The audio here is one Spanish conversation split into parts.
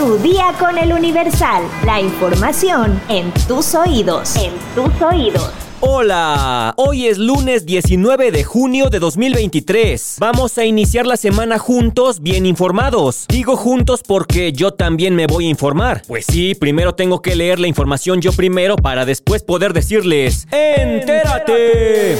Tu día con el Universal. La información en tus oídos. En tus oídos. Hola, hoy es lunes 19 de junio de 2023. Vamos a iniciar la semana juntos, bien informados. Digo juntos porque yo también me voy a informar. Pues sí, primero tengo que leer la información yo primero para después poder decirles, ¡entérate!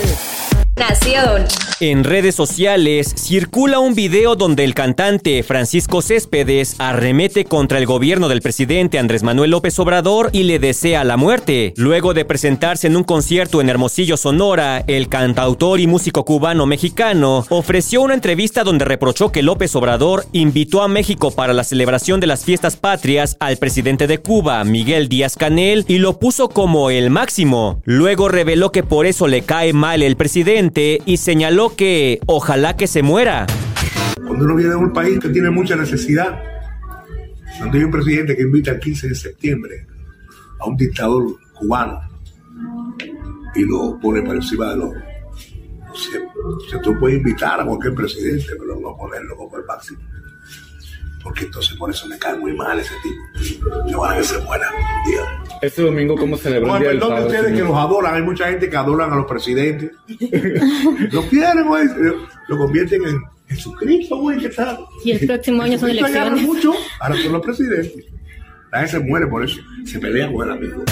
En redes sociales circula un video donde el cantante Francisco Céspedes arremete contra el gobierno del presidente Andrés Manuel López Obrador y le desea la muerte. Luego de presentarse en un concierto en Hermosillo, Sonora, el cantautor y músico cubano mexicano ofreció una entrevista donde reprochó que López Obrador invitó a México para la celebración de las fiestas patrias al presidente de Cuba, Miguel Díaz Canel, y lo puso como el máximo. Luego reveló que por eso le cae mal el presidente y señaló que ojalá que se muera. Cuando uno viene de un país que tiene mucha necesidad, cuando hay un presidente que invita el 15 de septiembre a un dictador cubano y lo pone por encima de los... O sea, tú puedes invitar a cualquier presidente, pero no ponerlo como el máximo. Porque entonces por eso me cae muy mal ese tipo. Yo van a que se muera día. Este domingo, ¿cómo celebró el Día del perdón de Padre? ustedes que los adoran, hay mucha gente que adoran a los presidentes. lo quieren, güey. Lo convierten en Jesucristo, güey, ¿qué tal? Y el próximo año son elecciones. mucho, ahora son los presidentes. La gente se muere por eso. Se pelean con el amigo.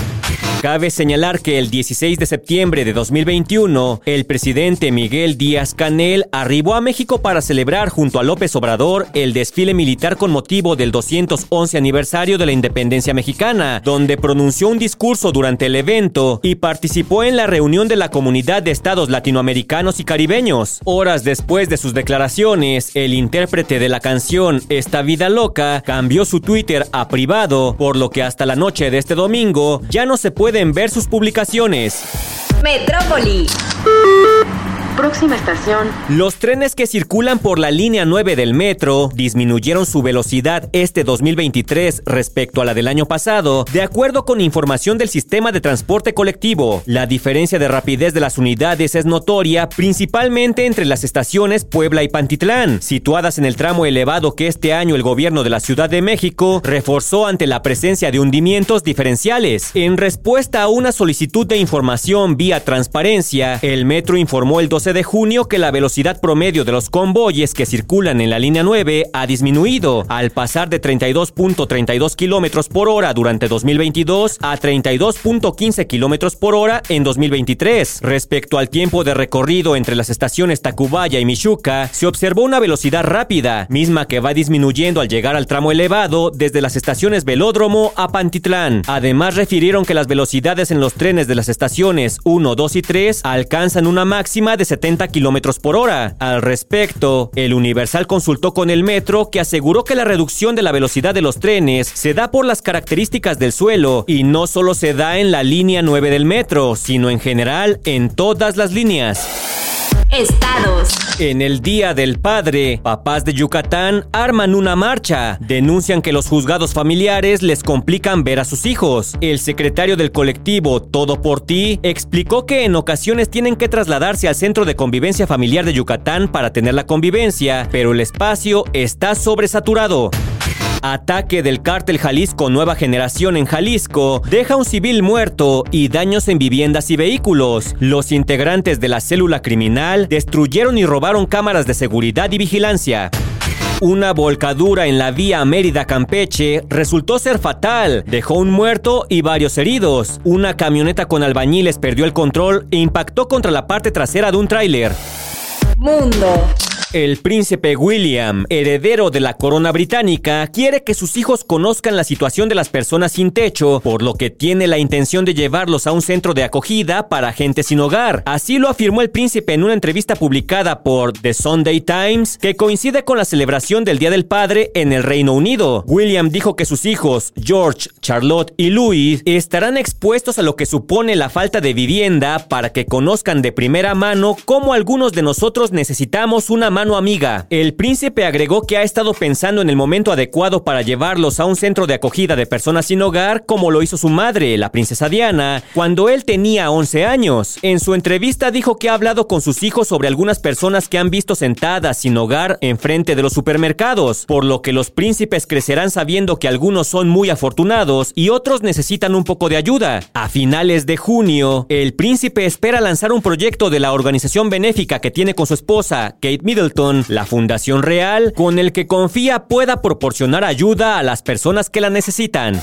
Cabe señalar que el 16 de septiembre de 2021, el presidente Miguel Díaz Canel arribó a México para celebrar junto a López Obrador el desfile militar con motivo del 211 aniversario de la independencia mexicana, donde pronunció un discurso durante el evento y participó en la reunión de la comunidad de estados latinoamericanos y caribeños. Horas después de sus declaraciones, el intérprete de la canción Esta vida loca cambió su Twitter a privado, por lo que hasta la noche de este domingo ya no se pueden ver sus publicaciones. Metrópoli. Próxima estación, Los trenes que circulan por la línea 9 del metro disminuyeron su velocidad este 2023 respecto a la del año pasado, de acuerdo con información del sistema de transporte colectivo. La diferencia de rapidez de las unidades es notoria, principalmente entre las estaciones Puebla y Pantitlán, situadas en el tramo elevado que este año el gobierno de la Ciudad de México reforzó ante la presencia de hundimientos diferenciales. En respuesta a una solicitud de información vía transparencia, el metro informó el 12 de junio que la velocidad promedio de los convoyes que circulan en la línea 9 ha disminuido, al pasar de 32.32 kilómetros por hora durante 2022 a 32.15 kilómetros por hora en 2023. Respecto al tiempo de recorrido entre las estaciones Tacubaya y Michuca, se observó una velocidad rápida, misma que va disminuyendo al llegar al tramo elevado desde las estaciones Velódromo a Pantitlán. Además, refirieron que las velocidades en los trenes de las estaciones 1, 2 y 3 alcanzan una máxima de 70 kilómetros por hora. Al respecto, el Universal consultó con el metro que aseguró que la reducción de la velocidad de los trenes se da por las características del suelo y no solo se da en la línea 9 del metro, sino en general en todas las líneas. Estados. En el Día del Padre, papás de Yucatán arman una marcha. Denuncian que los juzgados familiares les complican ver a sus hijos. El secretario del colectivo Todo por Ti explicó que en ocasiones tienen que trasladarse al Centro de Convivencia Familiar de Yucatán para tener la convivencia, pero el espacio está sobresaturado. Ataque del cártel Jalisco Nueva Generación en Jalisco deja un civil muerto y daños en viviendas y vehículos. Los integrantes de la célula criminal destruyeron y robaron cámaras de seguridad y vigilancia. Una volcadura en la vía Mérida-Campeche resultó ser fatal. Dejó un muerto y varios heridos. Una camioneta con albañiles perdió el control e impactó contra la parte trasera de un tráiler. Mundo. El príncipe William, heredero de la corona británica, quiere que sus hijos conozcan la situación de las personas sin techo, por lo que tiene la intención de llevarlos a un centro de acogida para gente sin hogar. Así lo afirmó el príncipe en una entrevista publicada por The Sunday Times, que coincide con la celebración del Día del Padre en el Reino Unido. William dijo que sus hijos, George, Charlotte y Louis, estarán expuestos a lo que supone la falta de vivienda para que conozcan de primera mano cómo algunos de nosotros necesitamos una mano amiga. El príncipe agregó que ha estado pensando en el momento adecuado para llevarlos a un centro de acogida de personas sin hogar, como lo hizo su madre, la princesa Diana, cuando él tenía 11 años. En su entrevista dijo que ha hablado con sus hijos sobre algunas personas que han visto sentadas sin hogar enfrente de los supermercados, por lo que los príncipes crecerán sabiendo que algunos son muy afortunados y otros necesitan un poco de ayuda. A finales de junio, el príncipe espera lanzar un proyecto de la organización benéfica que tiene con su esposa, Kate Middleton, la Fundación Real, con el que confía pueda proporcionar ayuda a las personas que la necesitan.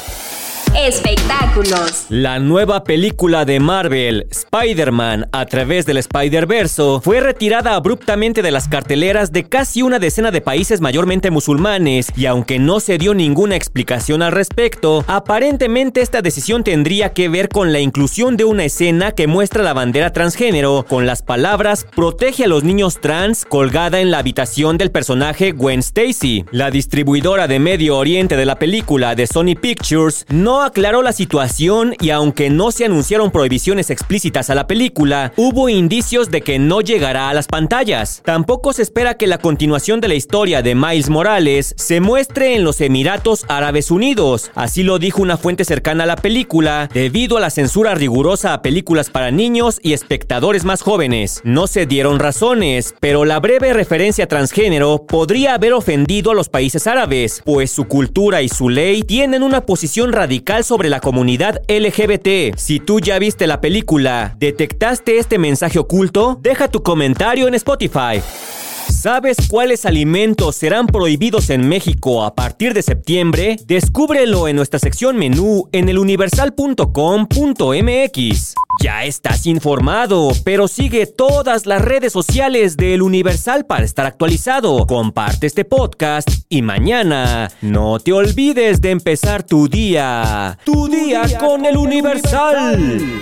Espectáculos. La nueva película de Marvel, Spider-Man, a través del Spider-Verso, fue retirada abruptamente de las carteleras de casi una decena de países mayormente musulmanes, y aunque no se dio ninguna explicación al respecto, aparentemente esta decisión tendría que ver con la inclusión de una escena que muestra la bandera transgénero con las palabras protege a los niños trans colgada en la habitación del personaje Gwen Stacy. La distribuidora de Medio Oriente de la película de Sony Pictures no aclaró la situación y aunque no se anunciaron prohibiciones explícitas a la película, hubo indicios de que no llegará a las pantallas. Tampoco se espera que la continuación de la historia de Miles Morales se muestre en los Emiratos Árabes Unidos, así lo dijo una fuente cercana a la película, debido a la censura rigurosa a películas para niños y espectadores más jóvenes. No se dieron razones, pero la breve referencia transgénero podría haber ofendido a los países árabes, pues su cultura y su ley tienen una posición radical sobre la comunidad LGBT. Si tú ya viste la película, ¿detectaste este mensaje oculto? Deja tu comentario en Spotify. ¿Sabes cuáles alimentos serán prohibidos en México a partir de septiembre? Descúbrelo en nuestra sección menú en eluniversal.com.mx. Ya estás informado, pero sigue todas las redes sociales de El Universal para estar actualizado. Comparte este podcast y mañana no te olvides de empezar tu día. Tu, día, con El Universal.